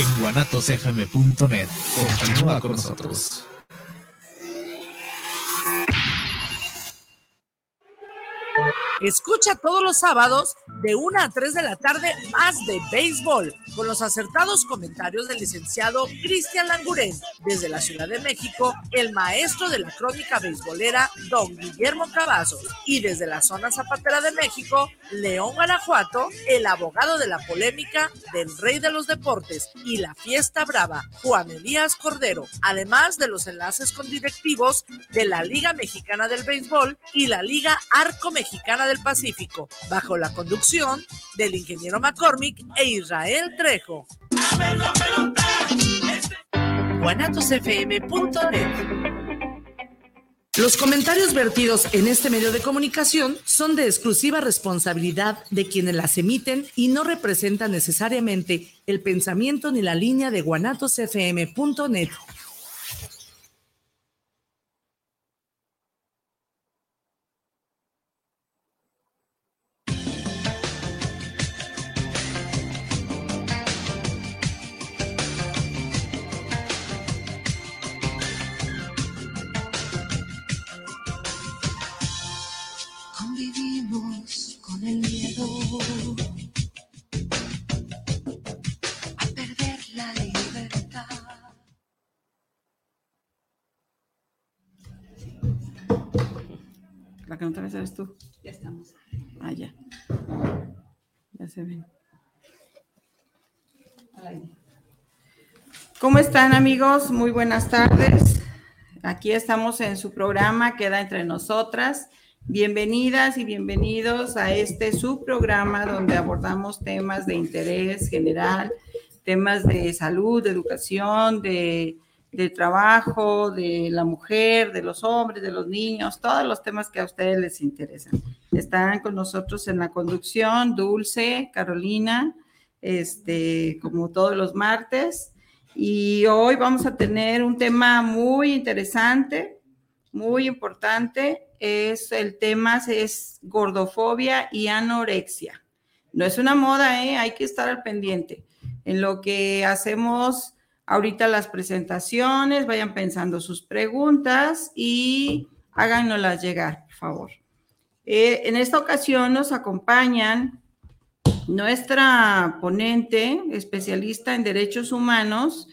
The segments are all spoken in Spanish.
en guanatosfm.net. Continúa con nosotros. Escucha todos los sábados de 1 a 3 de la tarde más de béisbol con los acertados comentarios del licenciado Cristian Languren. Desde la Ciudad de México, el maestro de la crónica beisbolera, don Guillermo Cavazos. Y desde la zona zapatera de México, León Guanajuato, el abogado de la polémica del rey de los deportes y la fiesta brava, Juan Elías Cordero. Además de los enlaces con directivos de la Liga Mexicana del Béisbol y la Liga Arco Mexicana del Pacífico, bajo la conducción del ingeniero McCormick e Israel Trejo. Los comentarios vertidos en este medio de comunicación son de exclusiva responsabilidad de quienes las emiten y no representan necesariamente el pensamiento ni la línea de guanatosfm.net. que no te ves eres tú. Ya estamos. Ah, ya. Ya se ven. ¿Cómo están amigos? Muy buenas tardes. Aquí estamos en su programa Queda entre nosotras. Bienvenidas y bienvenidos a este subprograma donde abordamos temas de interés general, temas de salud, de educación, de, de trabajo, de la mujer, de los hombres, de los niños, todos los temas que a ustedes les interesan. Están con nosotros en la conducción Dulce, Carolina, este, como todos los martes. Y hoy vamos a tener un tema muy interesante, muy importante. Es el tema es gordofobia y anorexia. No es una moda, ¿eh? hay que estar al pendiente. En lo que hacemos ahorita las presentaciones, vayan pensando sus preguntas y háganoslas llegar, por favor. Eh, en esta ocasión nos acompañan nuestra ponente, especialista en derechos humanos,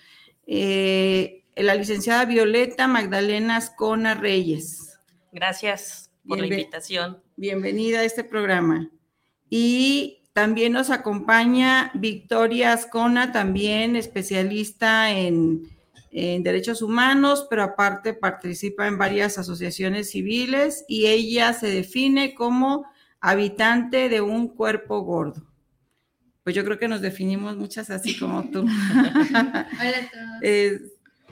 eh, la licenciada Violeta Magdalena Ascona Reyes. Gracias por la invitación. Bienvenida a este programa. Y también nos acompaña Victoria Ascona, también especialista en, en derechos humanos, pero aparte participa en varias asociaciones civiles y ella se define como habitante de un cuerpo gordo. Pues yo creo que nos definimos muchas así como tú. Hola a todos. Eh,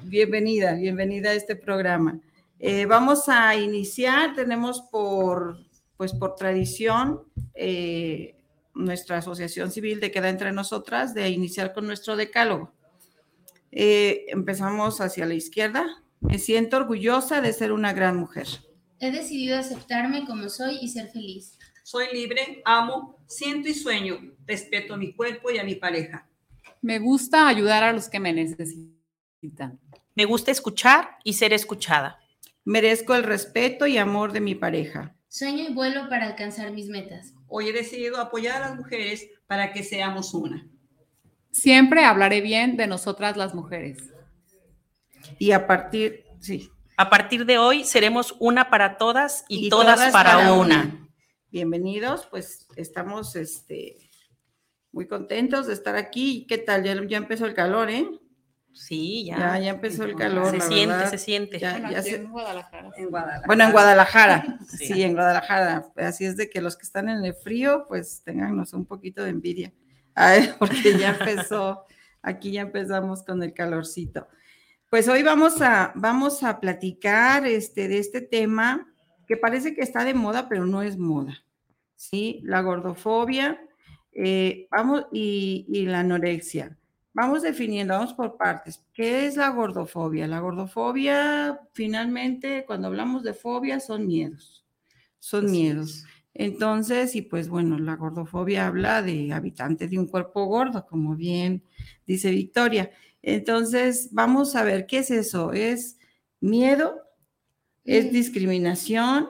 bienvenida, bienvenida a este programa. Eh, vamos a iniciar, tenemos por, pues por tradición eh, nuestra asociación civil de Queda Entre Nosotras de iniciar con nuestro decálogo. Eh, empezamos hacia la izquierda. Me siento orgullosa de ser una gran mujer. He decidido aceptarme como soy y ser feliz. Soy libre, amo, siento y sueño. Respeto a mi cuerpo y a mi pareja. Me gusta ayudar a los que me necesitan. Me gusta escuchar y ser escuchada. Merezco el respeto y amor de mi pareja. Sueño y vuelo para alcanzar mis metas. Hoy he decidido apoyar a las mujeres para que seamos una. Siempre hablaré bien de nosotras las mujeres. Y a partir, sí, A partir de hoy seremos una para todas y, Y todas, todas para, para una. bienvenidos, pues estamos este, muy contentos de estar aquí. ¿Qué tal? Ya, ya empezó el calor, ¿eh? Sí, ya. Ya, ya empezó el calor. se la siente, verdad. se siente. Ya- ya se- Guadalajara. En Guadalajara. Bueno, en Guadalajara, Sí. sí. en Guadalajara. Así es de que los que están en el frío, pues tenganos un poquito de envidia. Ay, porque ya empezó, aquí ya empezamos con el calorcito. Pues hoy vamos a, vamos a platicar este, de este tema que parece que está de moda, pero no es moda. ¿Sí? La gordofobia eh, vamos, y, y la anorexia. Vamos definiendo, vamos por partes. ¿Qué es la gordofobia? La gordofobia, finalmente, cuando hablamos de fobia, son miedos. Son Así miedos. Entonces, y pues bueno, la gordofobia habla de habitante de un cuerpo gordo, como bien dice Victoria. Entonces, vamos a ver qué es eso. ¿Es miedo? ¿Es discriminación?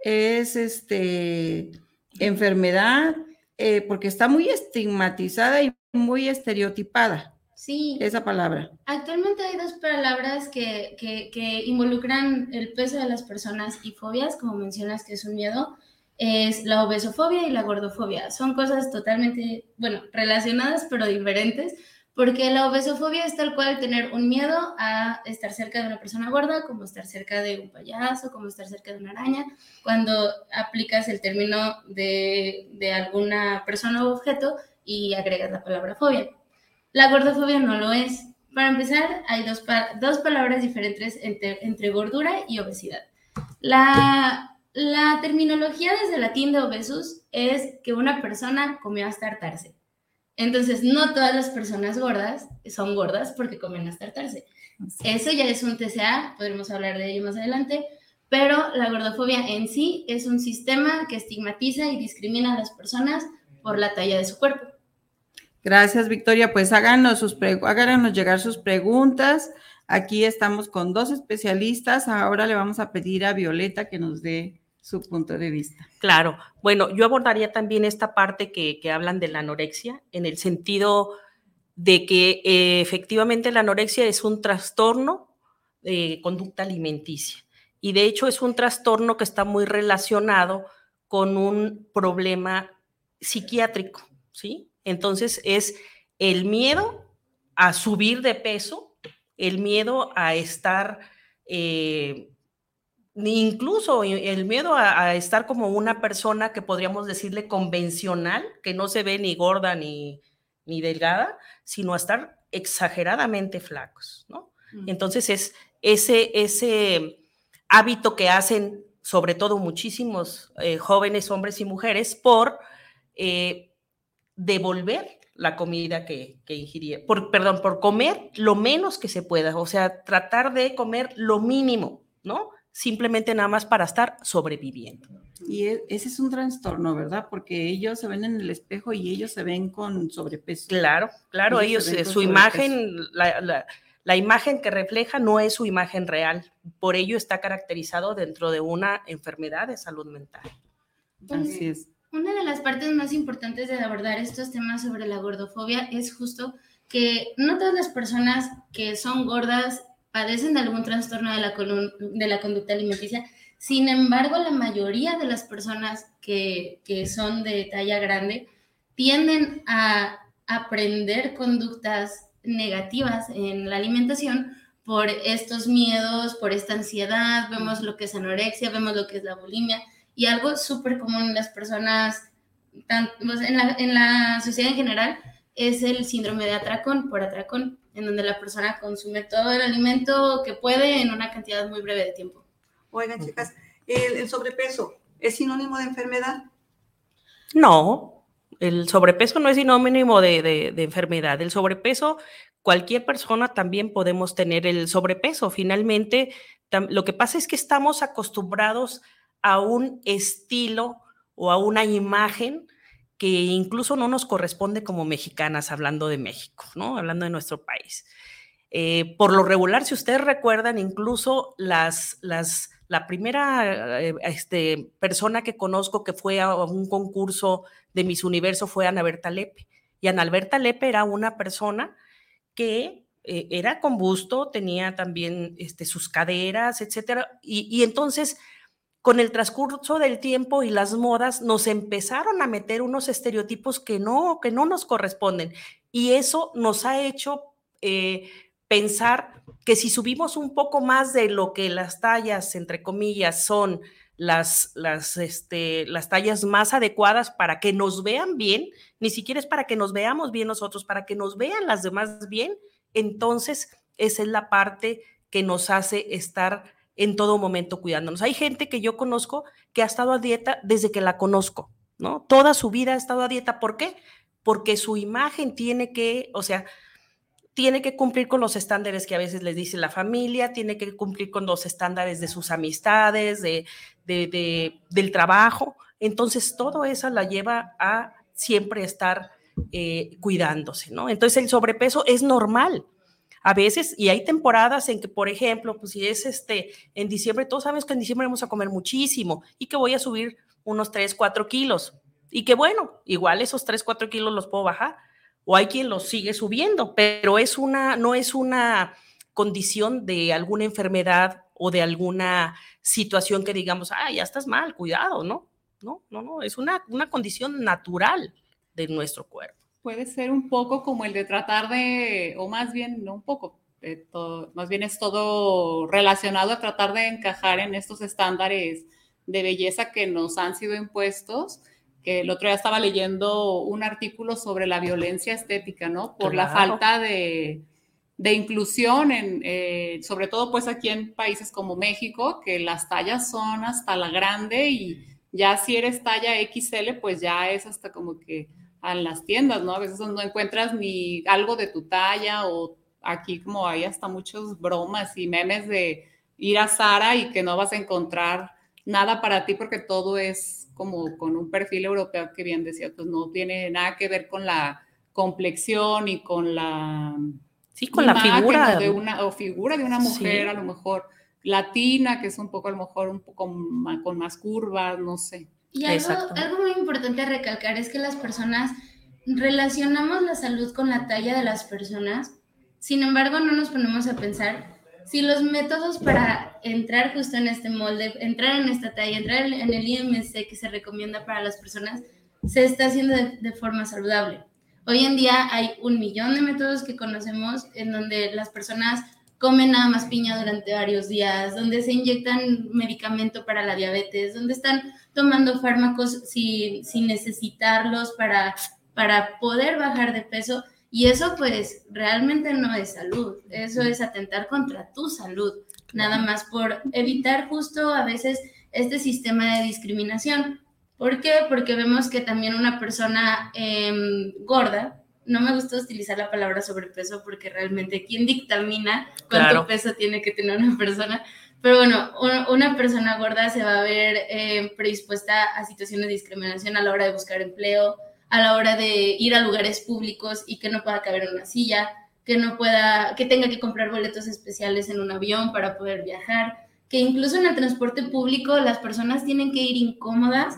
¿Es este enfermedad? Eh, porque está muy estigmatizada y muy estereotipada Sí, esa palabra. actualmente hay dos palabras que, que, que involucran el peso de las personas y fobias, como mencionas que es un miedo, es la obesofobia y la gordofobia. Son cosas totalmente, bueno, relacionadas pero diferentes, porque la obesofobia es tal cual tener un miedo a estar cerca de una persona gorda, como estar cerca de un payaso, como estar cerca de una araña, cuando aplicas el término de, de alguna persona o objeto y agregas la palabra fobia. La gordofobia no lo es. Para empezar, hay dos, pa- dos palabras diferentes entre, entre gordura y obesidad. La, la terminología desde el latín de obesus es que una persona comió hasta hartarse. Entonces, no todas las personas gordas son gordas porque comen hasta hartarse. Eso ya es un TCA, podremos hablar de ello más adelante, pero la gordofobia en sí es un sistema que estigmatiza y discrimina a las personas por la talla de su cuerpo. Gracias, Victoria. Pues háganos, sus háganos llegar sus preguntas. Aquí estamos con dos especialistas. Ahora le vamos a pedir a Violeta que nos dé su punto de vista. Claro. Bueno, yo abordaría también esta parte que, que hablan de la anorexia, en el sentido de que eh, efectivamente la anorexia es un trastorno de conducta alimenticia. Y de hecho es un trastorno que está muy relacionado con un problema psiquiátrico, ¿sí? Entonces es el miedo a subir de peso, el miedo a estar, eh, incluso el miedo a, a, estar como una persona que podríamos decirle convencional, que no se ve ni gorda ni, ni delgada, sino a estar exageradamente flacos, ¿no? Entonces es ese, ese hábito que hacen sobre todo muchísimos eh, jóvenes, hombres y mujeres, por eh, devolver la comida que, que ingiría, por, perdón, por comer lo menos que se pueda, o sea, tratar de comer lo mínimo, ¿no? Simplemente nada más para estar sobreviviendo. Y e- ese es un trastorno, ¿verdad? Porque ellos se ven en el espejo y ellos se ven con sobrepeso. Claro, claro, ellos, ven eh, su imagen, la, la, la imagen que refleja no es su imagen real, por ello está caracterizado dentro de una enfermedad de salud mental. Así es. Una de las partes más importantes de abordar estos temas sobre la gordofobia es justo que no todas las personas que son gordas padecen de algún trastorno de la, conducta alimenticia. Sin embargo, la mayoría de las personas que, que son de talla grande tienden a aprender conductas negativas en la alimentación por estos miedos, por esta ansiedad, vemos lo que es anorexia, vemos lo que es la bulimia y algo súper común en las personas, tan- pues, en, la, en la sociedad en general, es el síndrome de atracón por atracón, en donde la persona consume todo el alimento que puede en una cantidad muy breve de tiempo. Oigan, chicas, ¿el, el sobrepeso es sinónimo de enfermedad? No, el sobrepeso no es sinónimo de, de, de enfermedad. El sobrepeso, cualquier persona también podemos tener el sobrepeso. Finalmente, tam- lo que pasa es que estamos acostumbrados a un estilo o a una imagen que incluso no nos corresponde como mexicanas, hablando de México, ¿no? Hablando de nuestro país. Eh, por lo regular, si ustedes recuerdan, incluso las, las, la primera eh, este, persona que conozco que fue a un concurso de Miss Universo fue Ana Berta Lepe. Y Ana Alberta Lepe era una persona que eh, era con busto, tenía también este, sus caderas, etcétera. Y entonces, con el transcurso del tiempo y las modas, nos empezaron a meter unos estereotipos que no, que no nos corresponden. Y eso nos ha hecho eh, pensar que si subimos un poco más de lo que las tallas, entre comillas, son las, las, este, las tallas más adecuadas para que nos vean bien, ni siquiera es para que nos veamos bien nosotros, para que nos vean las demás bien, entonces esa es la parte que nos hace estar en todo momento cuidándonos. Hay gente que yo conozco que ha estado a dieta desde que la conozco, ¿no? Toda su vida ha estado a dieta. ¿Por qué? Porque su imagen tiene que, o sea, tiene que cumplir con los estándares que a veces les dice la familia, tiene que cumplir con los estándares de sus amistades, de, de- de- del trabajo. Entonces, todo eso la lleva a siempre estar eh, cuidándose, ¿no? Entonces, el sobrepeso es normal. A veces, y hay temporadas en que, por ejemplo, pues si es este, en diciembre, todos sabemos que en diciembre vamos a comer muchísimo y que voy a subir unos 3, 4 kilos. Y que bueno, igual esos 3, 4 kilos los puedo bajar. O hay quien los sigue subiendo, pero es una, no es una condición de alguna enfermedad o de alguna situación que digamos, ah, ya estás mal, cuidado, ¿no? No, no, no, es una, una condición natural de nuestro cuerpo. Puede ser un poco como el de tratar de, o más bien, no un poco, todo- más bien es todo relacionado a tratar de encajar en estos estándares de belleza que nos han sido impuestos. Que el otro día estaba leyendo un artículo sobre la violencia estética, ¿no? Por la falta de, de inclusión, en, eh, sobre todo pues aquí en países como México, que las tallas son hasta la grande y ya si eres talla XL, pues ya es hasta como que en las tiendas, ¿no? A veces no encuentras ni algo de tu talla o aquí como hay hasta muchas bromas y memes de ir a Sara y que no vas a encontrar nada para ti porque todo es como con un perfil europeo que bien decía, pues no tiene nada que ver con la complexión y con la Sí, con la figura. de una o figura de una mujer Sí. a lo mejor latina que es un poco a lo mejor un poco con más curvas no sé Y algo, algo muy importante a recalcar es que las personas relacionamos la salud con la talla de las personas, sin embargo no nos ponemos a pensar si los métodos para entrar justo en este molde, entrar en esta talla, entrar en el IMC que se recomienda para las personas, se está haciendo de, de forma saludable. Hoy en día hay un millón de métodos que conocemos en donde las personas comen nada más piña durante varios días, donde se inyectan medicamento para la diabetes, donde están tomando fármacos sin, sin necesitarlos para, para poder bajar de peso. Y eso pues realmente no es salud, eso es atentar contra tu salud, nada más por evitar justo a veces este sistema de discriminación. ¿Por qué? Porque vemos que también una persona em, gorda, no me gusta utilizar la palabra sobrepeso porque realmente quién dictamina cuánto Claro. peso tiene que tener una persona, pero bueno, un- una persona gorda se va a ver eh, predispuesta a situaciones de discriminación a la hora de buscar empleo, a la hora de ir a lugares públicos y que no pueda caber en una silla, que no pueda, que tenga que comprar boletos especiales en un avión para poder viajar, que incluso en el transporte público las personas tienen que ir incómodas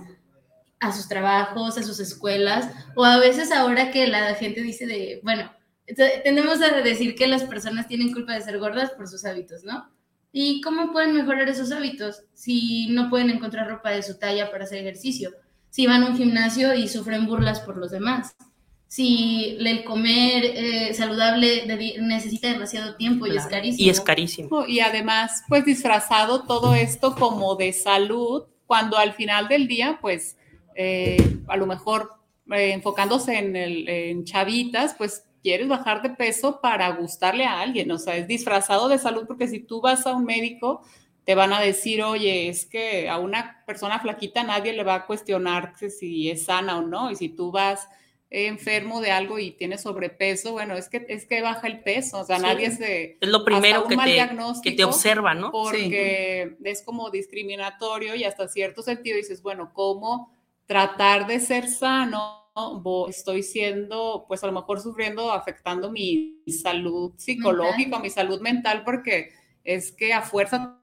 a sus trabajos, a sus escuelas, o a veces ahora que la gente dice de, bueno, te- tendemos a decir que las personas tienen culpa de ser gordas por sus hábitos, ¿no? ¿Y cómo pueden mejorar esos hábitos si no pueden encontrar ropa de su talla para hacer ejercicio? Si van a un gimnasio y sufren burlas por los demás. Si el comer eh, saludable necesita demasiado tiempo y es carísimo. Y es carísimo. y además pues disfrazado todo esto como de salud cuando al final del día pues eh, a lo mejor eh, enfocándose en, el, en chavitas pues quieres bajar de peso para gustarle a alguien, o sea, es disfrazado de salud porque si tú vas a un médico te van a decir, oye, es que a una persona flaquita nadie le va a cuestionar si es sana o no, y si tú vas enfermo de algo y tienes sobrepeso, bueno, es que es que baja el peso, o sea, Sí. nadie se Es lo primero que mal te, diagnóstico, que te observa, ¿no? porque es como discriminatorio y hasta cierto sentido dices, bueno, ¿cómo tratar de ser sano? Estoy siendo, pues a lo mejor sufriendo, afectando mi salud psicológica, Mental. mi salud mental, porque es que a fuerza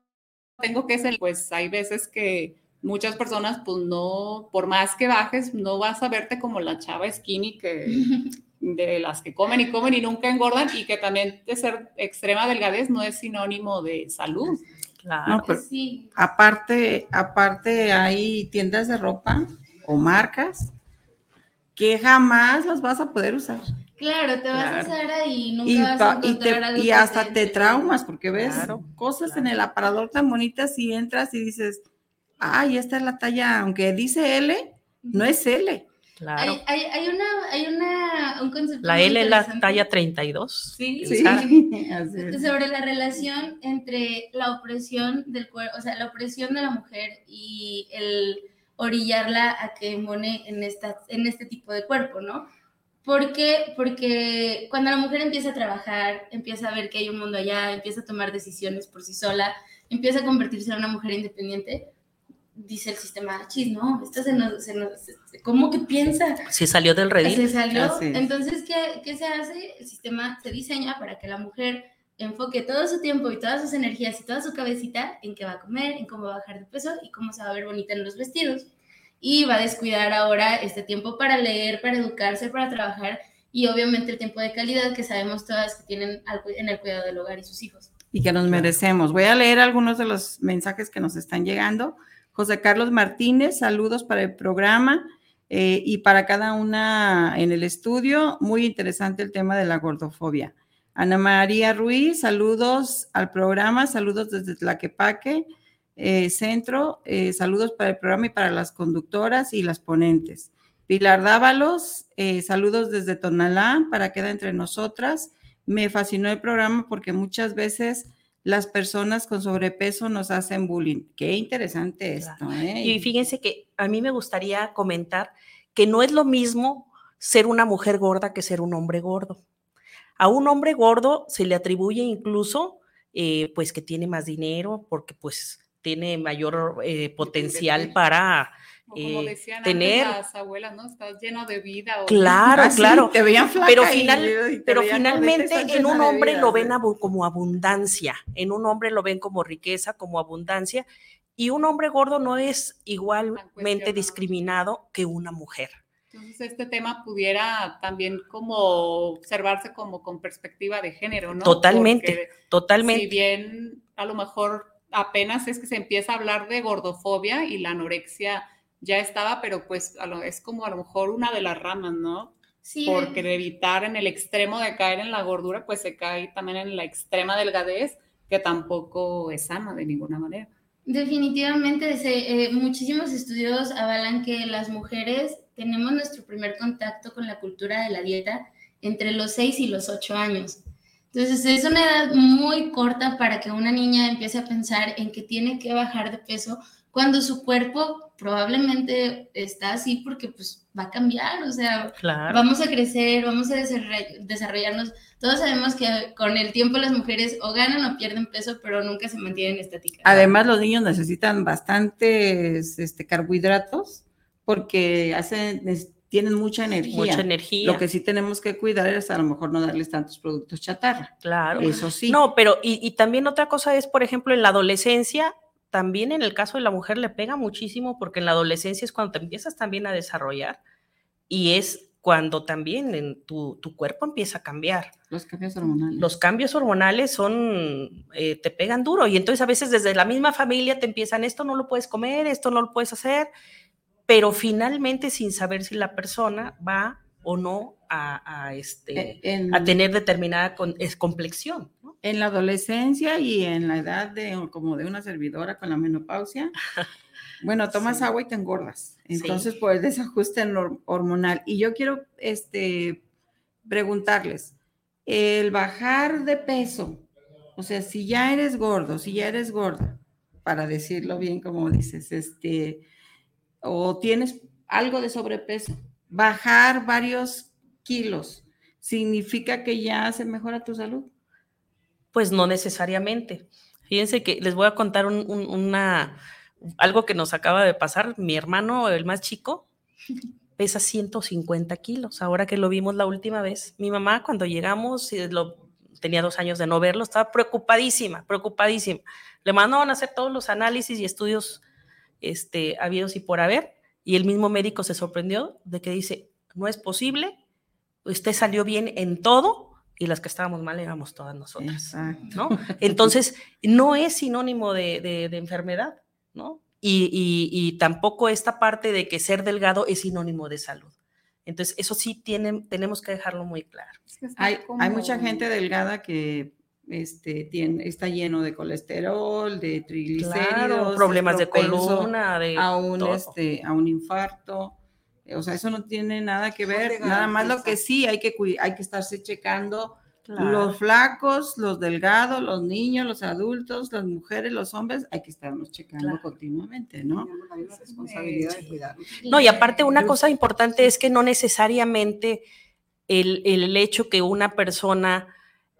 tengo que ser, pues hay veces que muchas personas, pues no, por más que bajes, no vas a verte como la chava skinny que de las que comen y comen y nunca engordan y que también de ser extrema delgadez no es sinónimo de salud. Claro. No, pero Sí, aparte, aparte hay tiendas de ropa o marcas que jamás las vas a poder usar. claro, te vas a Claro. Sara y nunca Y, vas a y, te- algo y hasta te traumas porque ves Claro, cosas en el aparador tan bonitas y entras y dices, ay, esta es la talla, aunque dice L, no es L. Claro. Hay, hay, hay una, hay una, un concepto La L es la talla 32. Sí, Sí. Sobre la relación entre la opresión del cuerpo, o sea, la opresión de la mujer y el orillarla a que mone en, esta, en este tipo de cuerpo, ¿no? ¿Por qué? Porque cuando la mujer empieza a trabajar, empieza a ver que hay un mundo allá, empieza a tomar decisiones por sí sola, empieza a convertirse en una mujer independiente, dice el sistema, chis, no, esto se nos, se nos- ¿cómo que piensa? Si salió del Se redil. salió. Así es. Entonces, ¿qué, ¿qué se hace? El sistema se diseña para que la mujer enfoque todo su tiempo y todas sus energías y toda su cabecita en qué va a comer, en cómo va a bajar de peso y cómo se va a ver bonita en los vestidos. Y va a descuidar ahora este tiempo para leer, para educarse, para trabajar y obviamente el tiempo de calidad que sabemos todas que tienen en el cuidado del hogar y sus hijos. y que nos merecemos. Voy a leer algunos de los mensajes que nos están llegando. José Carlos Martínez, saludos para el programa eh, y para cada una en el estudio. Muy interesante el tema de la gordofobia. Ana María Ruiz, saludos al programa, saludos desde Tlaquepaque eh, Centro, eh, saludos para el programa y para las conductoras y las ponentes. Pilar Dávalos, eh, saludos desde Tonalá para Queda Entre Nosotras. Me fascinó el programa porque muchas veces las personas con sobrepeso nos hacen bullying. Qué interesante esto, ¿eh? Y fíjense que a mí me gustaría comentar que no es lo mismo ser una mujer gorda que ser un hombre gordo. A un hombre gordo se le atribuye incluso eh, pues que tiene más dinero porque pues tiene mayor eh, potencial para como eh, decían tener- antes las abuelas, ¿no? Estás lleno de vida. o- Claro, Ah, sí, claro. te veían flaca Pero, y- final- y te pero veían gordita y finalmente en un hombre vida, lo ven abu- como abundancia, en un hombre lo ven como riqueza, como abundancia, y un hombre gordo no es igualmente discriminado que una mujer. Entonces este tema pudiera también como observarse como con perspectiva de género, ¿no? Totalmente, Porque Totalmente. Si bien a lo mejor apenas es que se empieza a hablar de gordofobia y la anorexia ya estaba, pero pues a lo- es como a lo mejor una de las ramas, ¿no? Sí, Porque de evitar en el extremo de caer en la gordura, pues se cae también en la extrema delgadez, que tampoco es sana de ninguna manera. Definitivamente, se- eh, muchísimos estudios avalan que las mujeres tenemos nuestro primer contacto con la cultura de la dieta entre los 6 y los 8 años. Entonces, es una edad muy corta para que una niña empiece a pensar en que tiene que bajar de peso cuando su cuerpo probablemente está así porque pues va a cambiar, o sea, Claro. vamos a crecer, vamos a desarroll- desarrollarnos. Todos sabemos que con el tiempo las mujeres o ganan o pierden peso, pero nunca se mantienen estáticas. Además, los niños necesitan bastantes este, carbohidratos porque hacen, tienen mucha energía. Mucha energía. Lo que sí tenemos que cuidar es a lo mejor no darles tantos productos chatarra. Claro. Eso sí. No, pero y, y también otra cosa es, por ejemplo, en la adolescencia, también en el caso de la mujer le pega muchísimo porque en la adolescencia es cuando te empiezas también a desarrollar y es cuando también en tu, tu cuerpo empieza a cambiar. Los cambios hormonales. Los cambios hormonales son, eh, te pegan duro y entonces a veces desde la misma familia te empiezan, esto no lo puedes comer, esto no lo puedes hacer, pero finalmente sin saber si la persona va o no a, a, este, en, a tener determinada con- es complexión. ¿no? en la adolescencia y en la edad de como de una servidora con la menopausia, bueno, tomas Sí. agua y te engordas. Sí. Entonces, por el desajuste hormonal. Y yo quiero este, preguntarles, el bajar de peso, o sea, si ya eres gordo, si ya eres gorda, para decirlo bien como dices, este, o tienes algo de sobrepeso, bajar varios kilos, ¿significa que ya se mejora tu salud? Pues no necesariamente. Fíjense que les voy a contar un- un- una, algo que nos acaba de pasar. Mi hermano, el más chico, pesa 150 kilos. Ahora que lo vimos la última vez, mi mamá cuando llegamos, y lo, tenía dos años de no verlo, estaba preocupadísima, preocupadísima. Le mandaron a hacer todos los análisis y estudios este, habidos y por haber, y el mismo médico se sorprendió de que dice, no es posible, usted salió bien en todo y las que estábamos mal éramos todas nosotras. Exacto. ¿no? Entonces, no es sinónimo de, de- de enfermedad, ¿no? Y, y- y tampoco esta parte de que ser delgado es sinónimo de salud. Entonces, eso sí tienen, tenemos que dejarlo muy claro. Es que está Hay, como- hay mucha gente delgada que este, tiene, está lleno de colesterol, de triglicéridos, Claro, problemas de columna, de a un, todo. este, a un infarto. O sea, eso no tiene nada que ver. Nada más lo que sí hay que, hay que estarse checando Claro. los flacos, los delgados, los niños, los adultos, las mujeres, los hombres, hay que estarnos checando Claro. continuamente, ¿no? Hay una responsabilidad de cuidarnos. No, y aparte una cosa importante es que no necesariamente el, el hecho que una persona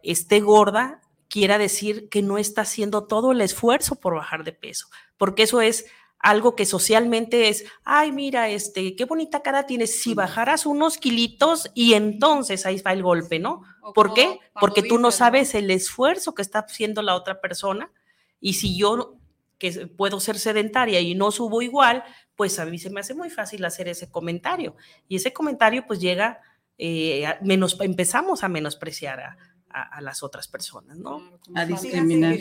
esté gorda quiera decir que no está haciendo todo el esfuerzo por bajar de peso, porque eso es algo que socialmente es, ay, mira, este, qué bonita cara tienes, si bajaras unos kilitos y entonces ahí va el golpe, ¿no? O ¿Por qué? Porque tú no sabes el esfuerzo que está haciendo la otra persona y si yo que puedo ser sedentaria y no subo igual, pues a mí se me hace muy fácil hacer ese comentario y ese comentario pues llega, eh, menos, empezamos a menospreciar a, a- a las otras personas, ¿no? A discriminar.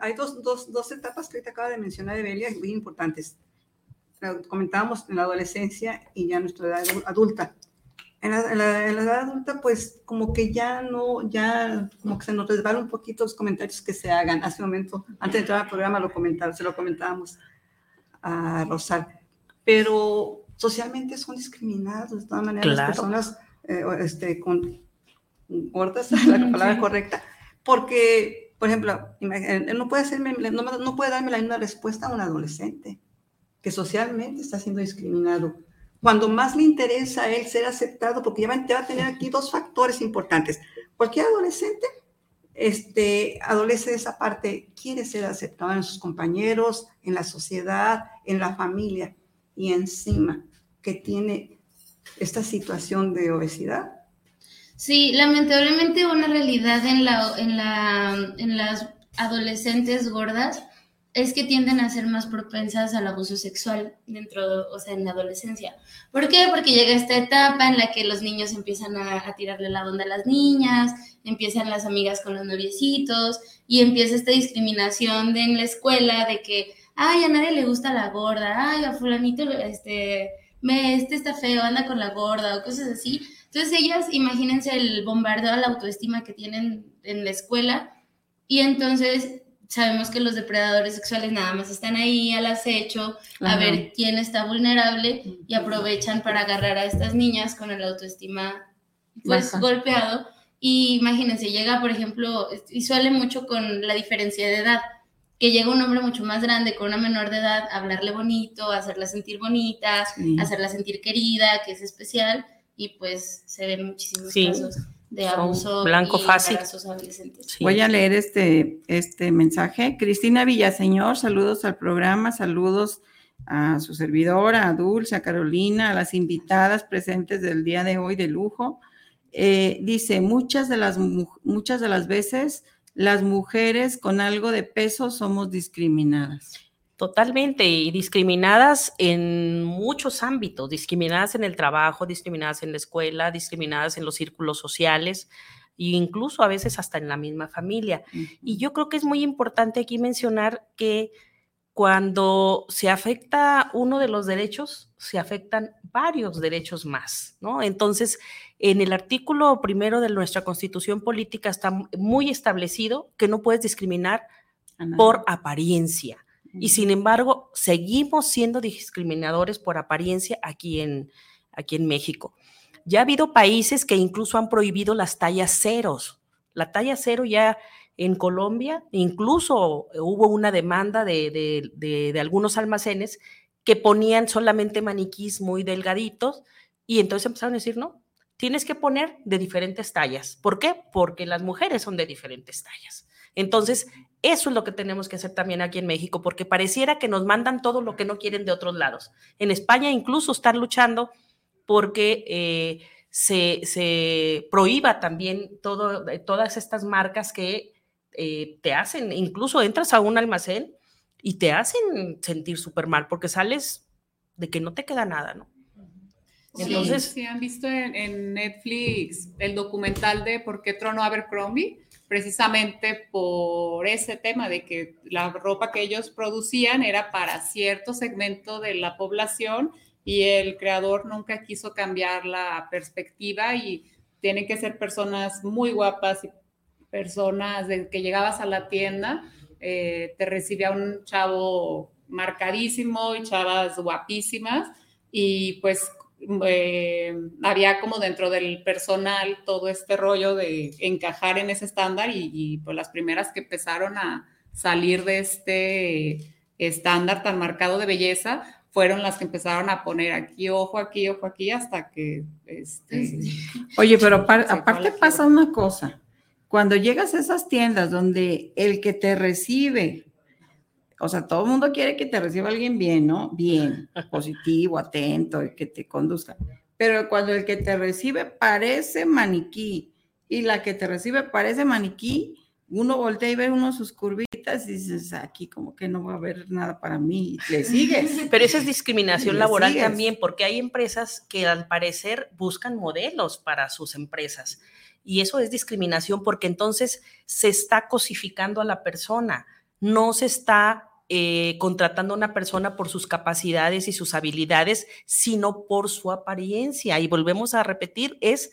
Hay dos, dos, dos etapas que te acaba de mencionar, Evelia, muy importantes. Comentábamos en la adolescencia y ya nuestra edad adulta. En la, en la- en la edad adulta, pues como que ya no, ya como que se nos resbala un poquito los comentarios que se hagan. Hace un momento, antes de entrar al programa, lo comentaba, se lo comentábamos a Rosal. Pero socialmente son discriminados, de todas maneras, Claro. las personas eh, este, con gordas, la palabra Sí. correcta, porque, por ejemplo, no puede, hacerme, no, puede darme la misma respuesta a un adolescente que socialmente está siendo discriminado. Cuando más le interesa a él ser aceptado, porque ya va, va a tener aquí dos factores importantes. Cualquier adolescente este, adolece de esa parte, quiere ser aceptado en sus compañeros, en la sociedad, en la familia, y encima que tiene esta situación de obesidad, Sí, lamentablemente una realidad en, la, en, la, en las adolescentes gordas es que tienden a ser más propensas al abuso sexual dentro, o sea, en la adolescencia. ¿Por qué? Porque llega esta etapa en la que los niños empiezan a, a tirarle la onda a las niñas, empiezan las amigas con los noviecitos y empieza esta discriminación de, en la escuela de que, ay, a nadie le gusta la gorda, ay, a fulanito, este, me, este está feo, anda con la gorda o cosas así. Entonces ellas, imagínense el bombardeo a la autoestima que tienen en la escuela y entonces sabemos que los depredadores sexuales nada más están ahí al acecho a Ajá. ver quién está vulnerable y aprovechan para agarrar a estas niñas con el autoestima pues Baja. golpeado y imagínense, llega por ejemplo, y suele mucho con la diferencia de edad, que llega un hombre mucho más grande con una menor de edad a hablarle bonito, a hacerla sentir bonita, Sí. hacerla sentir querida, que es especial, y pues se ven muchísimos Sí, casos de abuso blanco y fácil. adolescentes. Sí. Voy a leer este, este mensaje. Cristina Villaseñor, saludos al programa, saludos a su servidora, a Dulce, a Carolina, a las invitadas presentes del día de hoy de lujo. Eh, dice, muchas de, las, mu- muchas de las veces las mujeres con algo de peso somos discriminadas. Totalmente, y discriminadas en muchos ámbitos, discriminadas en el trabajo, discriminadas en la escuela, discriminadas en los círculos sociales e incluso a veces hasta en la misma familia. Y yo creo que es muy importante aquí mencionar que cuando se afecta uno de los derechos, se afectan varios derechos más, ¿no? Entonces, en el artículo primero de nuestra constitución política está muy establecido que no puedes discriminar por apariencia. Y sin embargo, seguimos siendo discriminadores por apariencia aquí en, aquí en México. Ya ha habido países que incluso han prohibido las tallas ceros. La talla cero ya en Colombia, incluso hubo una demanda de, de- de- de algunos almacenes que ponían solamente maniquís muy delgaditos y entonces empezaron a decir, no, tienes que poner de diferentes tallas. ¿Por qué? Porque las mujeres son de diferentes tallas. Entonces, eso es lo que tenemos que hacer también aquí en México, porque pareciera que nos mandan todo lo que no quieren de otros lados. En España incluso están luchando porque eh, se, se prohíba también todo, todas estas marcas que eh, te hacen, incluso entras a un almacén y te hacen sentir súper mal porque sales de que no te queda nada, ¿no? Sí, Entonces- sí, han visto en, en Netflix el documental de por qué tronó Abercrombie, precisamente por ese tema de que la ropa que ellos producían era para cierto segmento de la población y el creador nunca quiso cambiar la perspectiva y tienen que ser personas muy guapas y personas de que llegabas a la tienda, eh, te recibía un chavo marcadísimo y chavas guapísimas y pues eh, había como dentro del personal todo este rollo de encajar en ese estándar y, y, pues las primeras que empezaron a salir de este estándar tan marcado de belleza fueron las que empezaron a poner aquí ojo, aquí ojo, aquí hasta que este, Oye, pero aparte pasa una cosa. Cuando llegas a esas tiendas donde el que te recibe o sea, todo el mundo quiere que te reciba alguien bien, ¿no? Bien, positivo, atento, que te conduzca. Pero cuando el que te recibe parece maniquí y la que te recibe parece maniquí, uno voltea y ve uno sus curvitas y dices, aquí como que no va a haber nada para mí, le sigues. Pero esa es discriminación laboral sigues. también, porque hay empresas que al parecer buscan modelos para sus empresas. Y eso es discriminación porque entonces se está cosificando a la persona, no se está eh, contratando a una persona por sus capacidades y sus habilidades, sino por su apariencia. Y volvemos a repetir, es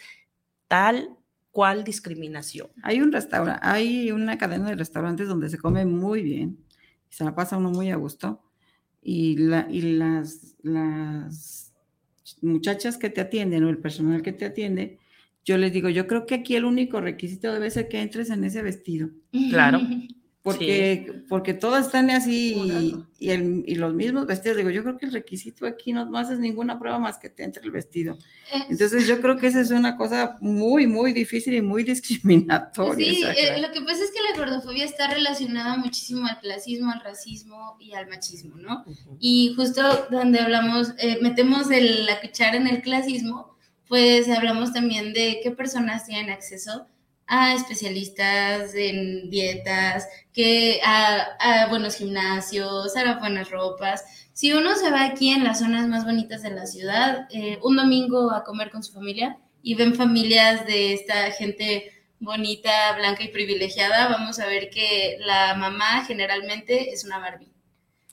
tal cual discriminación. Hay un restaurante, hay una cadena de restaurantes donde se come muy bien, se la pasa uno muy a gusto, y, la, y las, las muchachas que te atienden o el personal que te atiende, yo les digo, yo creo que aquí el único requisito debe ser que entres en ese vestido, Claro. porque, porque todas están así y, y el- y los mismos vestidos. Digo, yo creo que el requisito aquí no, no haces ninguna prueba más que te entre el vestido. Eh, Entonces yo creo que esa es una cosa muy, muy difícil y muy discriminatoria. Sí, eh, lo que pasa es que la gordofobia está relacionada muchísimo al clasismo, al racismo y al machismo, ¿no? Y justo donde hablamos, eh, metemos el- la cuchara en el clasismo, pues hablamos también de qué personas tienen acceso a especialistas en dietas, que a, buenos gimnasios, a buenas ropas. Si uno se va aquí en las zonas más bonitas de la ciudad, eh, un domingo a comer con su familia y ven familias de esta gente bonita, blanca y privilegiada, vamos a ver que la mamá generalmente es una Barbie.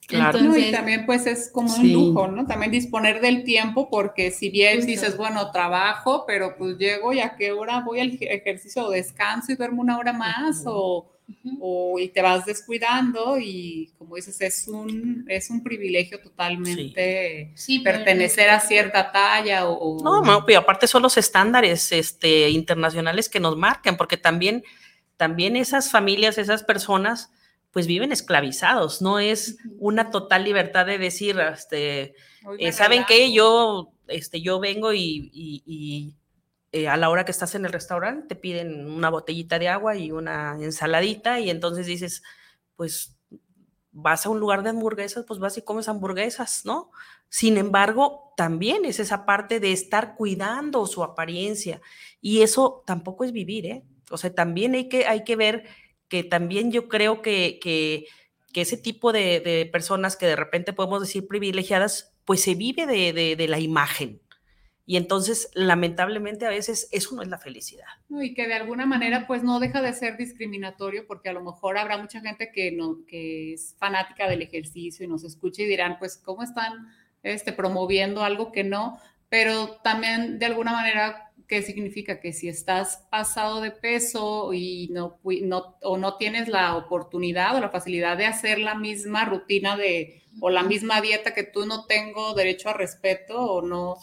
Claro. No, Entonces, y también pues es como Sí. un lujo, ¿no? También disponer del tiempo porque si bien Justo. dices, bueno, trabajo, pero pues llego y a qué hora voy al ej- ejercicio o descanso y duermo una hora más o, Ujú. o- y te vas descuidando y como dices, es un, es un privilegio totalmente sí, pero- pertenecer a cierta talla o... o- No, no, pero aparte son los estándares este, internacionales que nos marcan, porque también, también esas familias, esas personas, pues viven esclavizados, no es una total libertad de decir, este, eh, ¿saben qué? Yo, este, yo vengo y, y- y, eh, a la hora que estás en el restaurante te piden una botellita de agua y una ensaladita y entonces dices, pues vas a un lugar de hamburguesas, pues vas y comes hamburguesas, ¿no? Sin embargo, también es esa parte de estar cuidando su apariencia y eso tampoco es vivir, ¿eh? O sea, también hay que, hay que ver que también yo creo que, que, que ese tipo de, de personas que de repente podemos decir privilegiadas, pues se vive de, de- de la imagen. Y entonces, lamentablemente, a veces eso no es la felicidad. Y que de alguna manera pues no deja de ser discriminatorio porque a lo mejor habrá mucha gente que no que es fanática del ejercicio y nos escucha y dirán pues cómo están este promoviendo algo que no, pero también de alguna manera qué significa que si estás pasado de peso y no, no o no tienes la oportunidad o la facilidad de hacer la misma rutina de o la misma dieta que tú no tengo derecho a respeto o no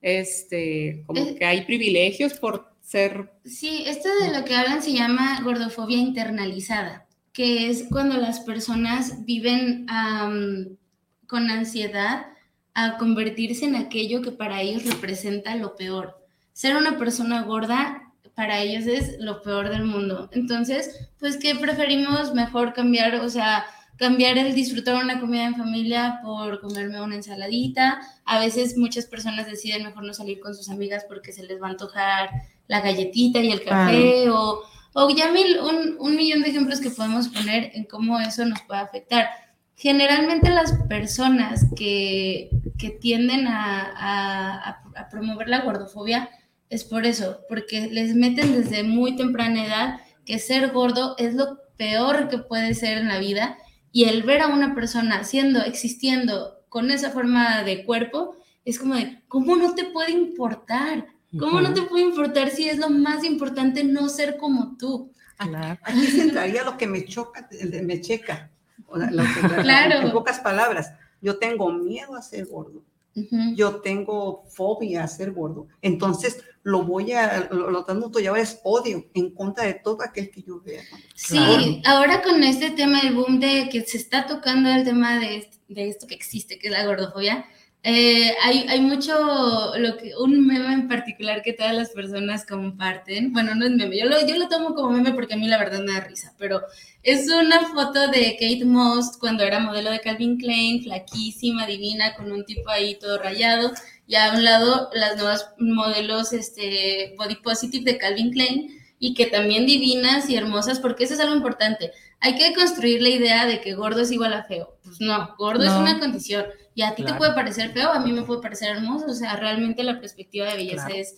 este como Eh. que hay privilegios por ser Sí, esto de lo que hablan se llama gordofobia internalizada, que es cuando las personas viven con ansiedad a convertirse en aquello que para ellos representa lo peor. Ser una persona gorda para ellos es lo peor del mundo. Entonces, pues que preferimos mejor cambiar, o sea, cambiar el disfrutar una comida en familia por comerme una ensaladita. A veces muchas personas deciden mejor no salir con sus amigas porque se les va a antojar la galletita y el café o, o ya mil, un, un millón de ejemplos que podemos poner en cómo eso nos puede afectar. Generalmente las personas que, que tienden a, a- a- a promover la gordofobia es por eso, porque les meten desde muy temprana edad que ser gordo es lo peor que puede ser en la vida y el ver a una persona siendo, existiendo con esa forma de cuerpo, es como de, ¿cómo no te puede importar? ¿Cómo no te puede importar si es lo más importante no ser como tú? Claro. Aquí se entraría lo que me choca, el de me checa. O sea, lo que- Claro. En pocas palabras, yo tengo miedo a ser gordo. Yo tengo fobia a ser gordo. Entonces, lo voy a, lo, lo transmuto y ahora es odio en contra de todo aquel que yo vea. Sí, Claro. ahora con este tema del boom de que se está tocando el tema de, de esto que existe, que es la gordofobia, Eh, hay, hay mucho, lo que, un meme en particular que todas las personas comparten. Bueno, no es meme, yo lo, yo lo tomo como meme porque a mí la verdad me da risa, pero es una foto de Kate Moss cuando era modelo de Calvin Klein, flaquísima, divina, con un tipo ahí todo rayado. Y a un lado las nuevas modelos este, body positive de Calvin Klein y que también divinas y hermosas, porque eso es algo importante. Hay que construir la idea de que gordo es igual a feo. Pues no, gordo es una condición. Y a ti te puede parecer feo, a mí me puede parecer hermoso. O sea, realmente la perspectiva de belleza Claro. es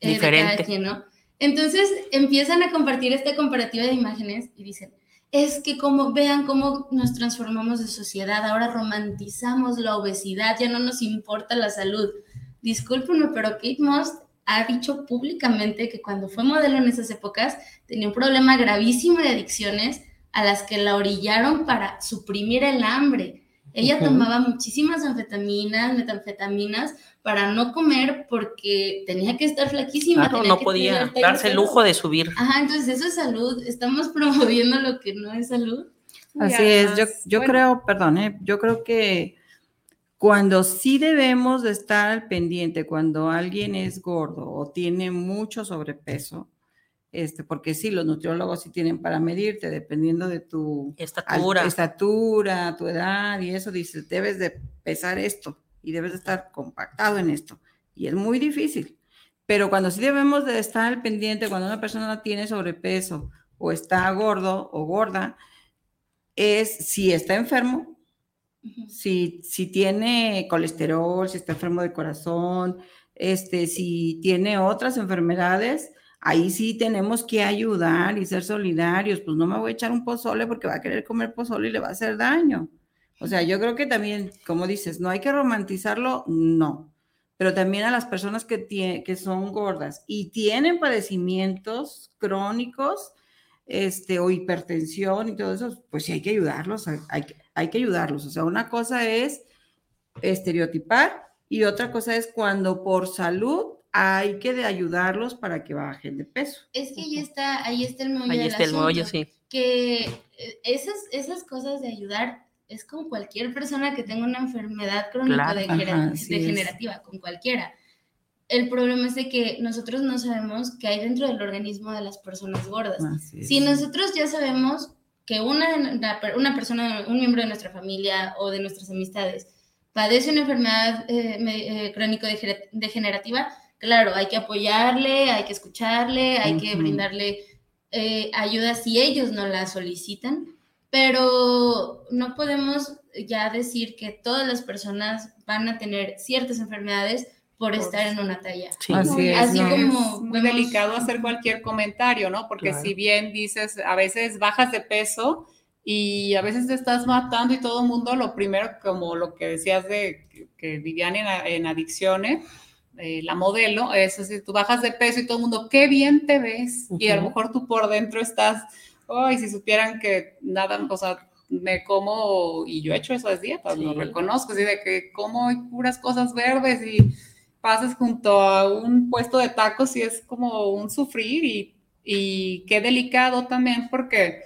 eh, de cada Diferente. quien, ¿no? Entonces empiezan a compartir esta comparativa de imágenes y dicen, es que como vean cómo nos transformamos de sociedad, ahora romantizamos la obesidad, ya no nos importa la salud. Discúlpenme, pero Kate Moss ha dicho públicamente que cuando fue modelo en esas épocas tenía un problema gravísimo de adicciones a las que la orillaron para suprimir el hambre. Ella Ujú. tomaba muchísimas anfetaminas, metanfetaminas para no comer porque tenía que estar flaquísima. Claro, tenía no que podía darse el lujo de subir. Ajá, entonces eso es salud. Estamos promoviendo lo que no es salud. Así es, yo, yo bueno, creo, perdón, ¿eh? yo creo que cuando sí debemos de estar al pendiente, cuando alguien es gordo o tiene mucho sobrepeso, este, porque sí, los nutriólogos sí tienen para medirte, dependiendo de tu al- Estatura. estatura, tu edad y eso, dices, debes de pesar esto y debes de estar compactado en esto. Y es muy difícil. Pero cuando sí debemos de estar al pendiente, cuando una persona tiene sobrepeso o está gordo o gorda, es si está enfermo, Si, tiene colesterol, si está enfermo de corazón, este, si tiene otras enfermedades, ahí sí tenemos que ayudar y ser solidarios. Pues no me voy a echar un pozole porque va a querer comer pozole y le va a hacer daño. O sea, yo creo que también, como dices, no hay que romantizarlo, no. Pero también a las personas que, tie- que son gordas y tienen padecimientos crónicos, este, o hipertensión y todo eso, pues sí hay que ayudarlos, hay, hay que- hay que ayudarlos. O sea, una cosa es estereotipar y otra cosa es cuando por salud hay que de ayudarlos para que bajen de peso. Es que ahí está, ahí está el meollo Ahí está el sí. Que eh, esas, esas cosas de ayudar es con cualquier persona que tenga una enfermedad Claro. crónico-degenerativa, Ajá, así es. con cualquiera. El problema es de que nosotros no sabemos qué hay dentro del organismo de las personas gordas. Si nosotros ya sabemos que una, una persona, un miembro de nuestra familia o de nuestras amistades padece una enfermedad eh, eh, crónico-degenerativa, claro, hay que apoyarle, hay que escucharle, hay que brindarle eh, ayuda si ellos no la solicitan, pero no podemos ya decir que todas las personas van a tener ciertas enfermedades por estar en una talla. Sí. Así es, Así ¿no? como es muy vemos- delicado hacer cualquier comentario, ¿no? Porque Claro. si bien dices, a veces bajas de peso y a veces te estás matando y todo el mundo, lo primero, como lo que decías de que, vivían en, en adicciones, eh, la modelo, es así, tú bajas de peso y todo el mundo, qué bien te ves. Y a lo mejor tú por dentro estás, ay, si supieran que nada, o sea, me como, y yo he hecho esas dietas, lo Sí. reconozco, así de que como puras cosas verdes y pasas junto a un puesto de tacos y es como un sufrir y, y qué delicado también porque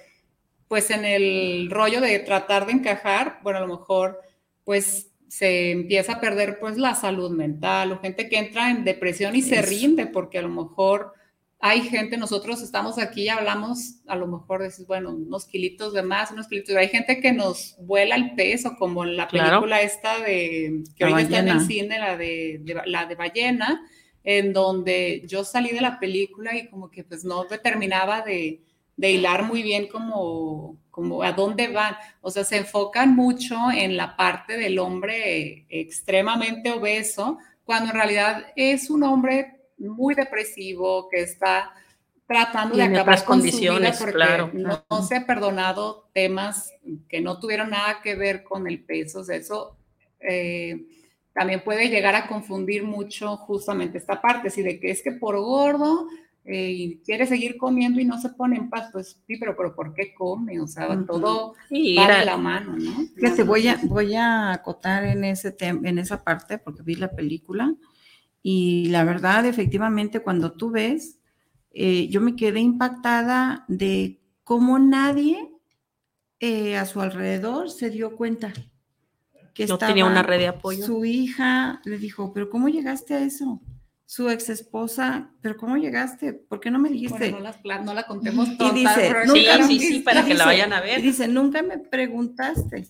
pues en el rollo de tratar de encajar, bueno, a lo mejor pues se empieza a perder pues la salud mental o gente que entra en depresión y se rinde porque a lo mejor hay gente, nosotros estamos aquí y hablamos, a lo mejor dices, bueno, unos kilitos de más, unos kilitos, hay gente que nos vuela el peso, como en la Claro. película esta de, que La hoy está en el cine, la de, de- la de ballena, en donde yo salí de la película y como que pues no determinaba de, de hilar muy bien como, como a dónde van. O sea, se enfocan mucho en la parte del hombre extremadamente obeso, cuando en realidad es un hombre muy depresivo que está tratando de acabar con su vida condiciones, porque claro. no, no se ha perdonado temas que no tuvieron nada que ver con el peso. O sea, eso eh, también puede llegar a confundir mucho justamente esta parte, si de que es que por gordo eh, y quiere seguir comiendo y no se pone en paz, pues sí, pero, pero ¿por qué come? O sea, Ujú. todo Y va de la mano, ¿no? Fíjate, voy a, voy a acotar en, ese en esa parte porque vi la película y la verdad, efectivamente, cuando tú ves, eh, yo me quedé impactada de cómo nadie eh, a su alrededor se dio cuenta. que No estaba, tenía una red de apoyo. Su hija le dijo, pero ¿cómo llegaste a eso? Su ex esposa, pero ¿cómo llegaste? ¿Por qué no me dijiste? Bueno, no, la, no la contemos Y toda, dice, pero Sí, sí, sí, para y que la dice- vayan a Y ver. dice, nunca me preguntaste.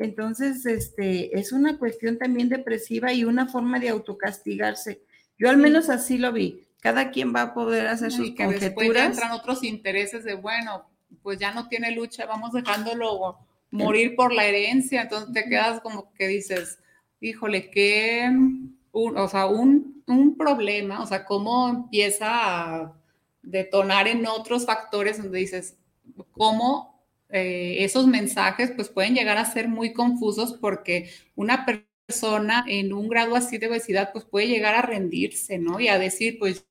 Entonces, este, es una cuestión también depresiva y una forma de autocastigarse. Yo al menos así lo vi. Cada quien va a poder hacer sus y que después ya conjeturas. entran otros intereses de, bueno, pues ya no tiene lucha, vamos dejándolo morir por la herencia, entonces te quedas como que dices, híjole, qué, un, o sea, un, un problema, o sea, cómo empieza a detonar en otros factores donde dices, cómo eh, esos mensajes pues pueden llegar a ser muy confusos porque una persona en un grado así de obesidad pues puede llegar a rendirse, ¿no? Y a decir, pues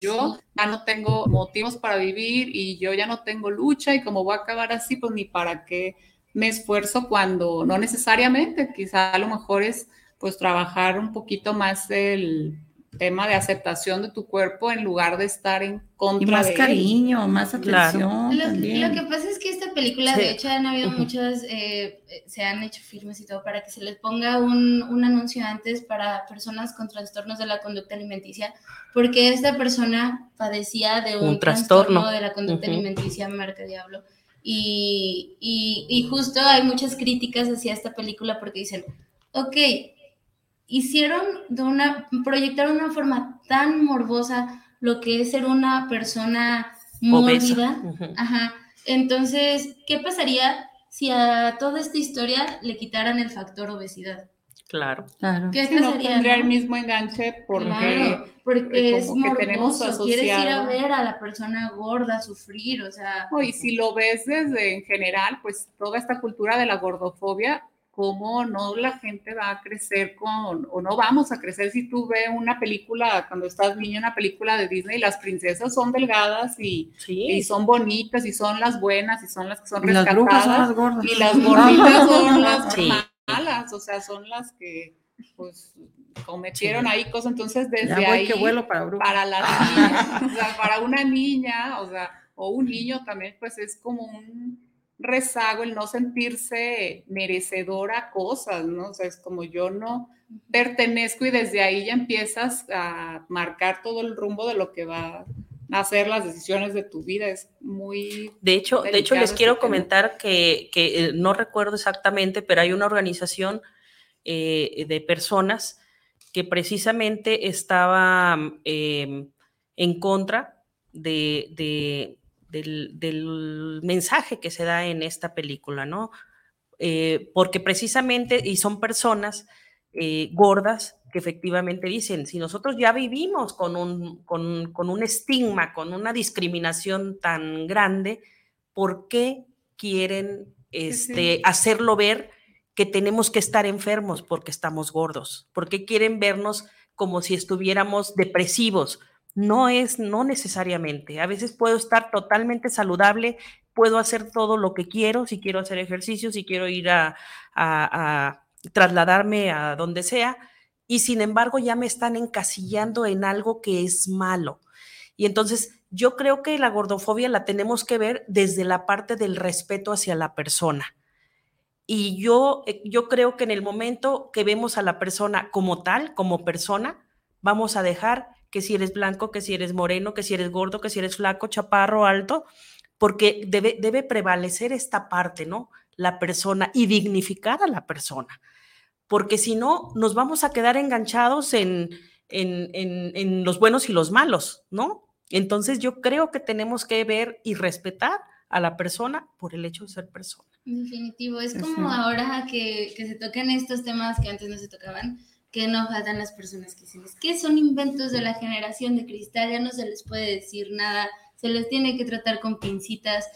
yo ya no tengo motivos para vivir y yo ya no tengo lucha y como voy a acabar así, pues ni para qué me esfuerzo cuando no necesariamente, quizá a lo mejor es pues trabajar un poquito más el tema de aceptación de tu cuerpo en lugar de estar en contra Y más de él. cariño, más Claro. atención Lo, también. lo que pasa es que esta película, Sí. de hecho, han habido Ujú. muchas, eh, eh, se han hecho filmes y todo para que se les ponga un, un anuncio antes para personas con trastornos de la conducta alimenticia, porque esta persona padecía de un, Un trastorno. de la conducta Ujú. alimenticia, marca diablo. Y, y, y justo hay muchas críticas hacia esta película porque dicen, ok, hicieron de una, proyectaron de una forma tan morbosa lo que es ser una persona Obesa. mórbida. Ajá. Entonces, ¿qué pasaría si a toda esta historia le quitaran el factor obesidad? Claro. Claro. ¿Qué Sí, no tendría no? el mismo enganche porque Claro, porque eh, es como que tenemos morboso, quieres ir a asociado. ver a la persona gorda sufrir, o sea, No, y si lo ves desde en general, pues toda esta cultura de la gordofobia, cómo no la gente va a crecer con, o no vamos a crecer si tú ves una película, cuando estás niño, una película de Disney, las princesas son delgadas y, y son bonitas y son las buenas y son las que son Y las brujas son las rescatadas gordas. y las gorditas son las Sí. malas, o sea, son las que pues cometieron ahí cosas, entonces desde voy ahí que vuelo para brujas. para la niña, o sea, para una niña, o sea, o un niño también, pues es como un rezago el no sentirse merecedora a cosas, ¿no? O sea, es como yo no pertenezco y desde ahí ya empiezas a marcar todo el rumbo de lo que va a ser las decisiones de tu vida. Es muy... De hecho, de hecho les quiero tema. comentar que, que, eh, no recuerdo exactamente, pero hay una organización eh, de personas que precisamente estaba eh, en contra de, de- del, del mensaje que se da en esta película, ¿no? Eh, porque precisamente, y son personas eh, gordas que efectivamente dicen, si nosotros ya vivimos con un, con, con un estigma, con una discriminación tan grande, ¿por qué quieren este, hacerlo ver que tenemos que estar enfermos porque estamos gordos? ¿Por qué quieren vernos como si estuviéramos depresivos? No es, no necesariamente. A veces puedo estar totalmente saludable, puedo hacer todo lo que quiero, si quiero hacer ejercicio, si quiero ir a, trasladarme a donde sea, y sin embargo ya me están encasillando en algo que es malo. Y entonces yo creo que la gordofobia la tenemos que ver desde la parte del respeto hacia la persona. Y yo, eh, yo creo que en el momento que vemos a la persona como tal, como persona, vamos a dejar que si eres blanco, que si eres moreno, que si eres gordo, que si eres flaco, chaparro, alto, porque debe, debe prevalecer esta parte, ¿no? La persona y dignificar a la persona. Porque si no, nos vamos a quedar enganchados en, en, en, en los buenos y los malos, ¿no? Entonces yo creo que tenemos que ver y respetar a la persona por el hecho de ser persona. Definitivo, es como sí. ahora que, que se tocan estos temas que antes no se tocaban, que no faltan las personas que dicen, es que son inventos de la generación de cristal, ya no se les puede decir nada, se les tiene que tratar con pincitas.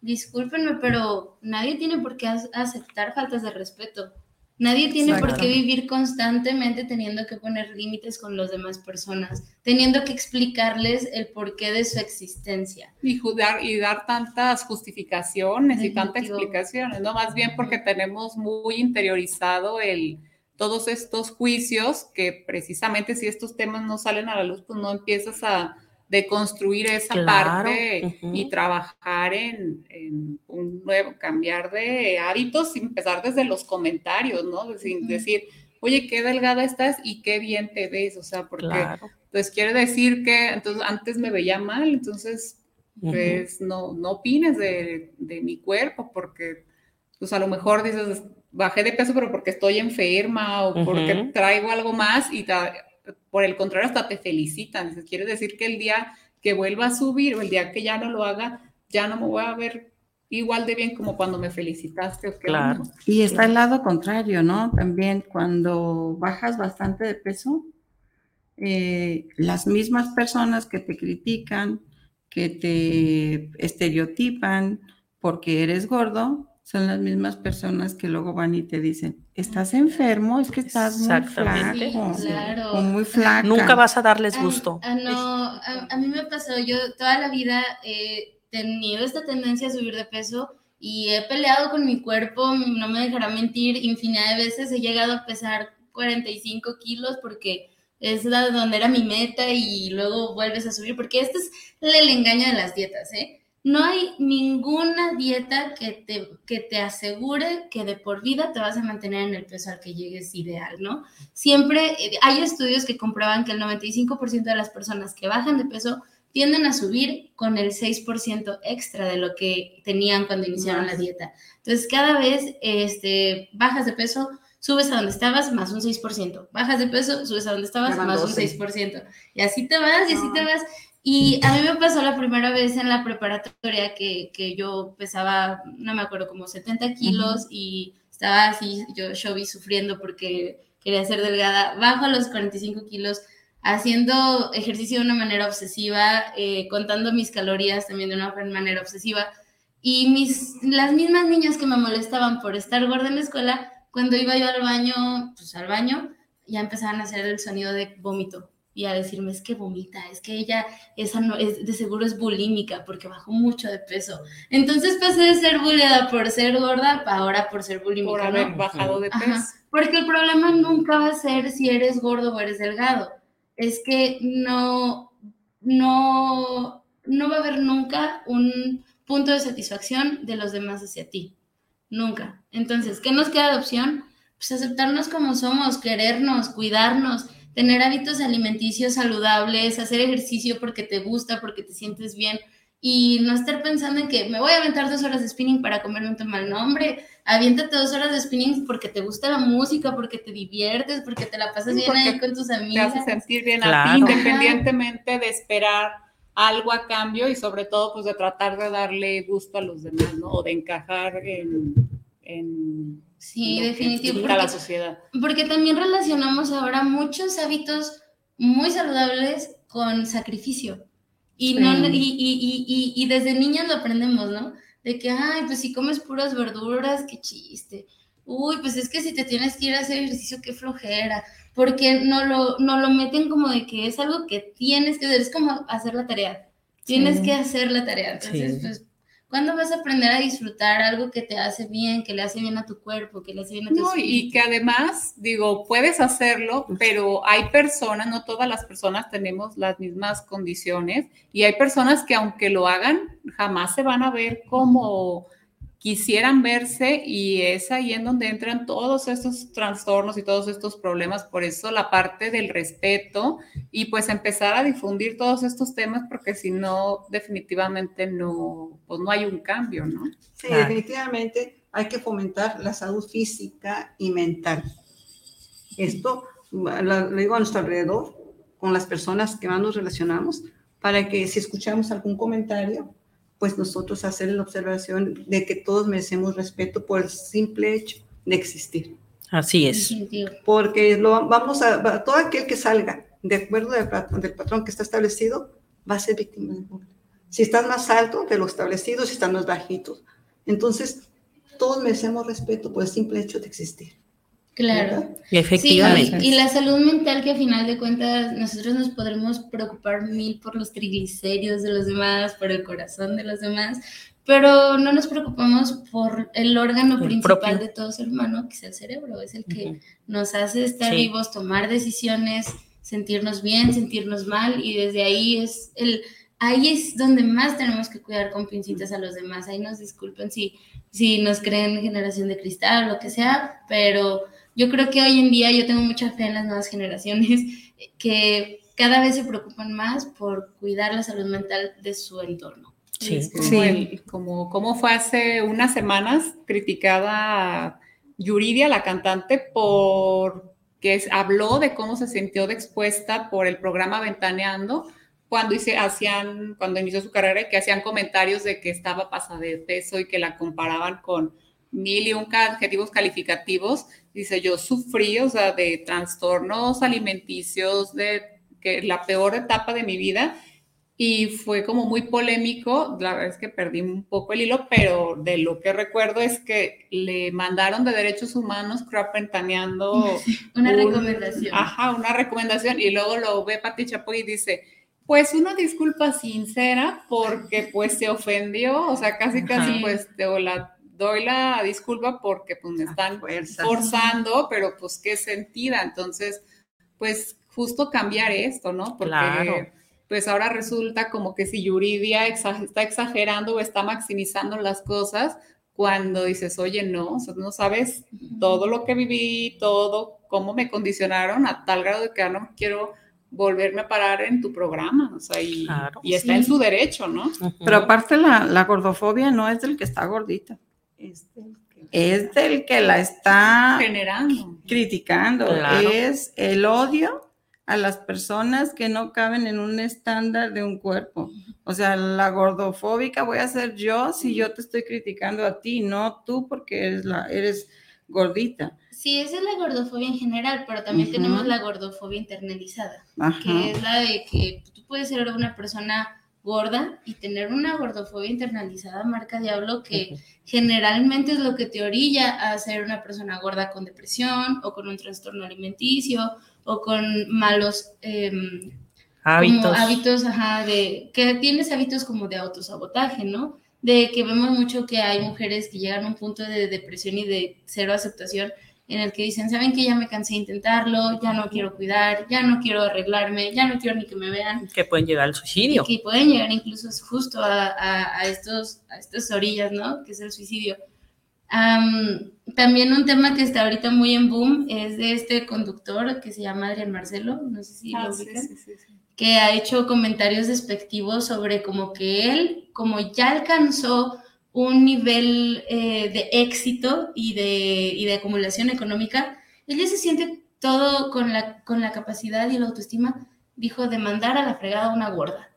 Discúlpenme, pero nadie tiene por qué ac- aceptar faltas de respeto. Nadie tiene por qué vivir constantemente teniendo que poner límites con las demás personas, teniendo que explicarles el porqué de su existencia. y, ju- dar, y dar tantas justificaciones y tantas explicaciones, ¿no? Más bien porque tenemos muy interiorizado el, todos estos juicios que precisamente si estos temas no salen a la luz, pues no empiezas a de construir esa Claro, parte ujú. y trabajar en, en un nuevo, cambiar de hábitos y empezar desde los comentarios, ¿no? Decir, oye, qué delgada estás y qué bien te ves, o sea, porque Claro. pues quiere decir que entonces antes me veía mal, entonces pues no, no opines de, de mi cuerpo porque pues a lo mejor dices, bajé de peso pero porque estoy enferma o porque traigo algo más y ta- por el contrario hasta te felicitan. Dices, quiere decir que el día que vuelva a subir o el día que ya no lo haga, ya no me voy a ver igual de bien como cuando me felicitaste. o qué Claro. Y está el lado contrario, ¿no? También cuando bajas bastante de peso, eh, las mismas personas que te critican, que te estereotipan porque eres gordo, son las mismas personas que luego van y te dicen, estás enfermo, es que estás muy Exactamente. flaco, Sí, claro. o muy flaca. Nunca vas a darles Ah, gusto. ah, no, a, a mí me pasó, yo toda la vida he tenido esta tendencia a subir de peso y he peleado con mi cuerpo, no me dejará mentir, infinidad de veces he llegado a pesar 45 kilos porque es la, donde era mi meta y luego vuelves a subir, porque este es el engaño de las dietas, ¿eh? No hay ninguna dieta que te, que te asegure que de por vida te vas a mantener en el peso al que llegues ideal, ¿no? Siempre eh, hay estudios que comprueban que el 95% de las personas que bajan de peso tienden a subir con el 6% extra de lo que tenían cuando iniciaron la dieta. Entonces, cada vez este, bajas de peso, subes a donde estabas más un 6%. Bajas de peso, subes a donde estabas más un 12. 6%. Y así te vas, y así No. te vas. Y a mí me pasó la primera vez en la preparatoria que, que yo pesaba, no me acuerdo, como 70 kilos y estaba así, yo, yo vi sufriendo porque quería ser delgada. Bajo a los 45 kilos haciendo ejercicio de una manera obsesiva, eh, contando mis calorías también de una manera obsesiva. Y mis, las mismas niñas que me molestaban por estar gorda en la escuela, cuando iba yo al baño, pues al baño, ya empezaban a hacer el sonido de vómito y a decirme, es que vomita, es que ella esa no, es, de seguro es bulímica porque bajó mucho de peso. Entonces pasé de ser bulliada por ser gorda a ahora por ser bulímica. Por ¿no? haber bajado de Ajá. peso. Porque el problema nunca va a ser si eres gordo o eres delgado. Es que no, no, no va a haber nunca un punto de satisfacción de los demás hacia ti. Nunca. Entonces, ¿qué nos queda de opción? Pues aceptarnos como somos, querernos, cuidarnos, tener hábitos alimenticios saludables, hacer ejercicio porque te gusta, porque te sientes bien y no estar pensando en que me voy a aventar dos horas de spinning para comerme un tamal. No, hombre, aviéntate dos horas de spinning porque te gusta la música, porque te diviertes, porque te la pasas bien ahí con tus Te amigas. hace sentir bien a Claro. ti, independientemente de esperar algo a cambio y sobre todo pues de tratar de darle gusto a los demás, ¿no? O de encajar en, en Sí, definitivo. dicta la Porque, sociedad. porque también relacionamos ahora muchos hábitos muy saludables con sacrificio. Y, Sí. no, y, y, y, y, y desde niños lo aprendemos, ¿no? De que, ay, pues si comes puras verduras, qué chiste. Uy, pues es que si te tienes que ir a hacer ejercicio, qué flojera. Porque no lo, no lo meten como de que es algo que tienes que hacer, es como hacer la tarea. Tienes Sí. que hacer la tarea. Entonces, Sí. pues, ¿cuándo vas a aprender a disfrutar algo que te hace bien, que le hace bien a tu cuerpo, que le hace bien a tu No, y espíritu? que además, digo, puedes hacerlo, pero hay personas, no todas las personas tenemos las mismas condiciones, y hay personas que aunque lo hagan, jamás se van a ver como quisieran verse, y es ahí en donde entran todos estos trastornos y todos estos problemas. Por eso la parte del respeto y pues empezar a difundir todos estos temas, porque si no, definitivamente no, pues no hay un cambio, ¿no? Sí, Claro. definitivamente hay que fomentar la salud física y mental. Esto lo, lo digo a nuestro alrededor, con las personas que más nos relacionamos, para que si escuchamos algún comentario, pues nosotros hacer la observación de que todos merecemos respeto por el simple hecho de existir. Así es. Porque lo, vamos a, todo aquel que salga de acuerdo del, del patrón que está establecido va a ser víctima de bullying. Si estás más alto de lo establecido, si estás más bajito. Entonces, todos merecemos respeto por el simple hecho de existir. Claro. ¿verdad? Efectivamente. Sí, y, y la salud mental que a final de cuentas nosotros nos podremos preocupar mil por los triglicéridos de los demás, por el corazón de los demás, pero no nos preocupamos por el órgano El principal propio. de todo ser humano, que es el cerebro, es el que nos hace estar Sí. vivos, tomar decisiones sentirnos bien, sentirnos mal y desde ahí es el ahí es donde más tenemos que cuidar con pincitas a los demás. Ahí nos disculpen si, si nos creen generación de cristal o lo que sea, pero yo creo que hoy en día yo tengo mucha fe en las nuevas generaciones que cada vez se preocupan más por cuidar la salud mental de su entorno. Sí. Es como, Sí. el- como, como fue hace unas semanas criticada Yuridia, la cantante, por que es- habló de cómo se sintió de expuesta por el programa Ventaneando cuando, hice, hacían, cuando inició su carrera y que hacían comentarios de que estaba pasada de peso y que la comparaban con mil y un adjetivos calificativos. Dice, yo sufrí, o sea, de trastornos alimenticios, de que la peor etapa de mi vida y fue como muy polémico. La verdad es que perdí un poco el hilo, pero de lo que recuerdo es que le mandaron de derechos humanos, creo, ventaneando Una un- recomendación. Ajá, una recomendación. Y luego lo ve Pati Chapoy y dice, pues una disculpa sincera porque pues se ofendió, o sea, casi casi Ajá. pues te o la, doy la disculpa porque pues me están Fuerza. forzando, pero pues qué sentida. Entonces, pues justo cambiar esto, ¿no? Porque Claro. pues ahora resulta como que si Yuridia exa- está exagerando o está maximizando las cosas cuando dices, oye, no, o sea, no sabes todo lo que viví, todo, cómo me condicionaron a tal grado de que ya no quiero volverme a parar en tu programa, o sea, y, Claro. y está Sí. en su derecho, ¿no? Pero aparte la, la gordofobia no es del que está gordita, Que- es del que la está Generando. criticando, Claro. es el odio a las personas que no caben en un estándar de un cuerpo. O sea, la gordofóbica voy a ser yo si yo te estoy criticando a ti, no tú porque eres, la, eres gordita. Sí, esa es la gordofobia en general, pero también tenemos la gordofobia internalizada, Ajá. que es la de que tú puedes ser una persona gorda y tener una gordofobia internalizada, marca diablo, que generalmente es lo que te orilla a ser una persona gorda con depresión o con un trastorno alimenticio o con malos em, Hábitos. hábitos, ajá, de que tienes hábitos como de autosabotaje, ¿no? De que vemos mucho que hay mujeres que llegan a un punto de depresión y de cero aceptación en el que dicen, ¿saben que ya me cansé de intentarlo? Ya no quiero cuidar, ya no quiero arreglarme, ya no quiero ni que me vean. que pueden llegar al suicidio. Y que pueden llegar incluso justo a, a- a estos, a estas orillas, ¿no? Que es el suicidio. Am, también un tema que está ahorita muy en boom es de este conductor que se llama Adrián Marcelo, no sé si Ah, lo sí, ubican sí, sí, sí. que ha hecho comentarios despectivos sobre como que él, como ya alcanzó un nivel eh, de éxito y de, y de acumulación económica, él ya se siente todo con la, con la capacidad y la autoestima, dijo, de mandar a la fregada a una gorda.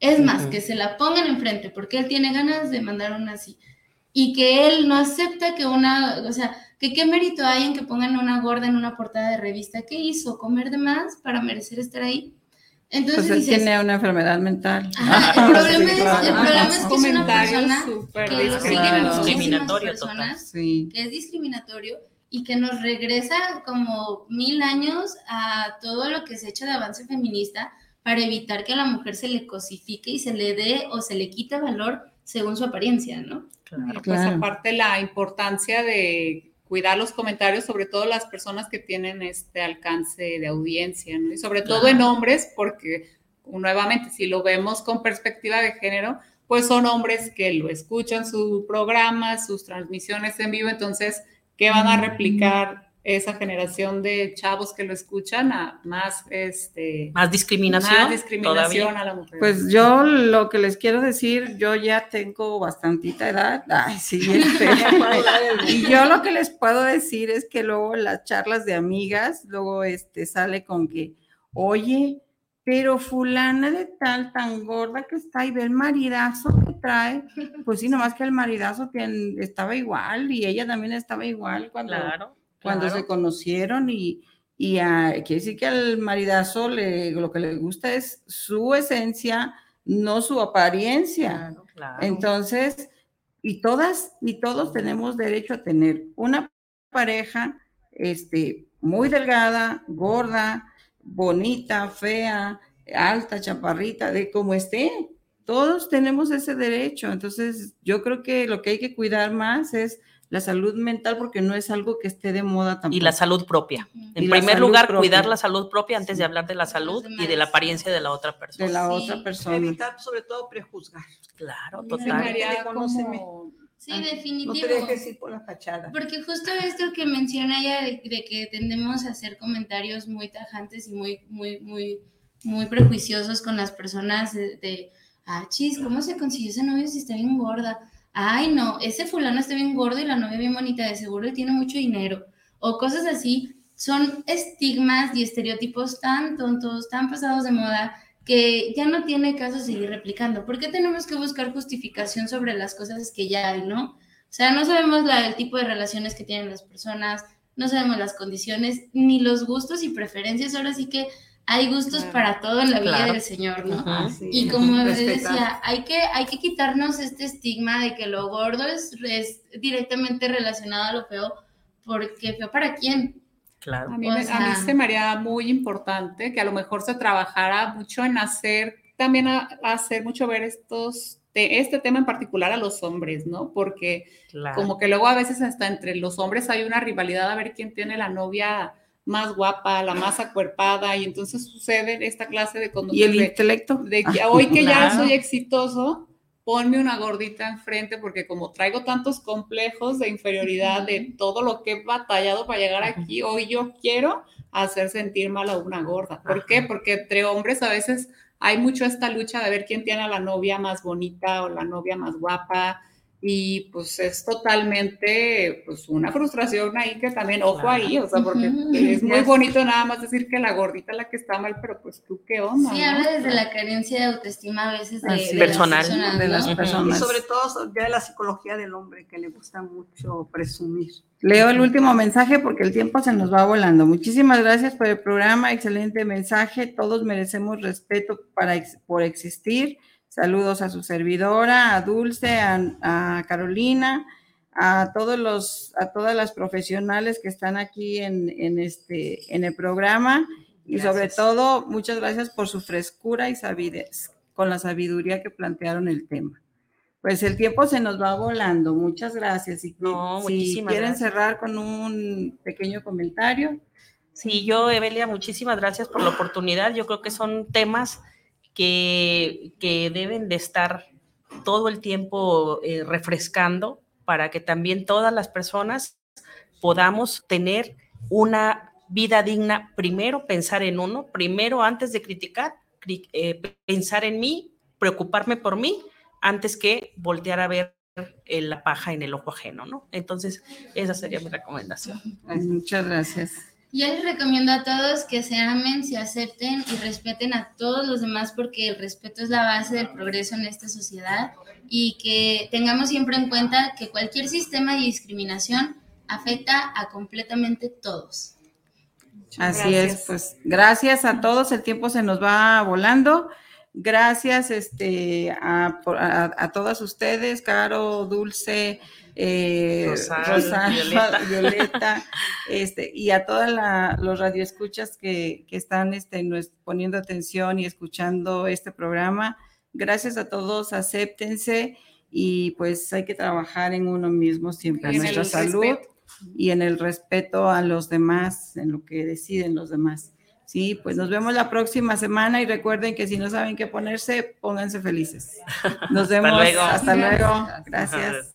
Es más, que se la pongan enfrente, porque él tiene ganas de mandar una así. Y que él no acepta que una, o sea, que qué mérito hay en que pongan una gorda en una portada de revista. ¿Qué hizo? ¿Comer de más para merecer estar ahí? Entonces Pues él dices, tiene una enfermedad mental. Ajá, el problema, Sí, es, claro. el problema es que es una persona que lo siguen Claro. Discriminatorio personas, Sí. que es discriminatorio y que nos regresa como mil años a todo lo que se ha hecho de avance feminista para evitar que a la mujer se le cosifique y se le dé o se le quite valor según su apariencia, ¿no? Claro. Pues Claro. aparte la importancia de cuidar los comentarios, sobre todo las personas que tienen este alcance de audiencia, ¿no? Y sobre todo en hombres, porque nuevamente, si lo vemos con perspectiva de género, pues son hombres que lo escuchan su programa, sus transmisiones en vivo, entonces, ¿qué van a replicar esa generación de chavos que lo escuchan a más, este, Más discriminación. más discriminación todavía. a la mujer? Pues yo lo que les quiero decir, yo ya tengo bastantita edad. Ay, sí, este, y yo lo que les puedo decir es que luego las charlas de amigas, luego este sale con que, oye, pero fulana de tal, tan gorda que está y ve el maridazo que trae, pues sí, nomás que el maridazo tiene- estaba igual y ella también estaba igual cuando, Claro. Cuando claro. se conocieron y, y ah, quiere decir que al maridazo le, lo que le gusta es su esencia, no su apariencia. Claro, claro. Entonces, y todas y todos tenemos derecho a tener una pareja este, muy delgada, gorda, bonita, fea, alta, chaparrita, de como esté. Todos tenemos ese derecho. Entonces, yo creo que lo que hay que cuidar más es la salud mental porque no es algo que esté de moda tampoco. Y la salud propia. En Y primer lugar, propia. cuidar la salud propia antes de hablar de la salud y de la apariencia de la otra persona. de la Sí. otra persona. Evitar sobre todo prejuzgar. Claro, Sí, total. Sí, Ah, No definitivo. te dejes ir por la fachada. Porque justo esto que menciona ella de, de que tendemos a hacer comentarios muy tajantes y muy, muy, muy, muy prejuiciosos con las personas de, de, ah, chis, ¿cómo se consiguió ese novio si está bien gorda? Ay, no, ese fulano está bien gordo y la novia bien bonita, de seguro y tiene mucho dinero. O cosas así, son estigmas y estereotipos tan tontos, tan pasados de moda, que ya no tiene caso seguir replicando. ¿Por qué tenemos que buscar justificación sobre las cosas que ya hay, no? O sea, no sabemos el tipo de relaciones que tienen las personas, no sabemos las condiciones, ni los gustos y preferencias. Ahora sí que hay gustos Claro. para todo en la vida Claro. del Señor, ¿no? Y como decía, hay que, hay que quitarnos este estigma de que lo gordo es, es directamente relacionado a lo feo, porque feo para quién. Claro. A mí, me- a mí sea- se me haría muy importante que a lo mejor se trabajara mucho en hacer, también a, a hacer mucho ver estos, de este tema en particular a los hombres, ¿no? Porque claro. como que luego a veces hasta entre los hombres hay una rivalidad a ver quién tiene la novia más guapa, la más acuerpada, y entonces sucede esta clase de ¿Y conductas el de, intelecto? de que hoy que ya soy exitoso, ponme una gordita enfrente porque como traigo tantos complejos de inferioridad de todo lo que he batallado para llegar aquí, hoy yo quiero hacer sentir mal a una gorda. ¿Por qué? Porque entre hombres a veces hay mucho esta lucha de ver quién tiene a la novia más bonita o la novia más guapa y pues es totalmente pues una frustración ahí que también, ojo Claro. ahí, o sea, porque es muy bonito nada más decir que la gordita es la que está mal, pero pues tú qué onda. Sí, ¿no? habla desde la carencia de autoestima a veces de, de. Personal. las personas, de las personas. sobre todo ya la psicología del hombre, que le gusta mucho presumir. Leo el último mensaje porque el tiempo se nos va volando. Muchísimas gracias por el programa, excelente mensaje. Todos merecemos respeto para ex- por existir. Saludos a su servidora, a Dulce, a, a Carolina, a todos los, a todas las profesionales que están aquí en, en este, en el programa y sobre Gracias. todo muchas gracias por su frescura y sabidez con la sabiduría que plantearon el tema. Pues el tiempo se nos va volando. Muchas gracias. Y No, si quieren gracias. cerrar con un pequeño comentario. Sí, yo, Evelia, muchísimas gracias por la oportunidad. Yo creo que son temas que, deben de estar todo el tiempo eh, refrescando para que también todas las personas podamos tener una vida digna. Primero, pensar en uno, primero, antes de criticar, cri- eh, pensar en mí, preocuparme por mí, antes que voltear a ver eh, la paja en el ojo ajeno, ¿no? Entonces, esa sería mi recomendación. Muchas gracias. Yo les recomiendo a todos que se amen, se acepten y respeten a todos los demás porque el respeto es la base del progreso en esta sociedad y que tengamos siempre en cuenta que cualquier sistema de discriminación afecta a completamente todos. Así Gracias. es, pues gracias a todos, el tiempo se nos va volando. Gracias este, a, por- a- a todas ustedes, Caro, Dulce, eh, Rosal, Rosal, Violeta. Violeta, este, y a todos los radioescuchas que, que están este, poniendo atención y escuchando este programa. Gracias a todos, acéptense y pues hay que trabajar en uno mismo siempre, en nuestra salud respeto. y en el respeto a los demás, en lo que deciden los demás. Sí, pues nos vemos la próxima semana y recuerden que si no saben qué ponerse, pónganse felices. Nos vemos. luego. Hasta luego. Gracias.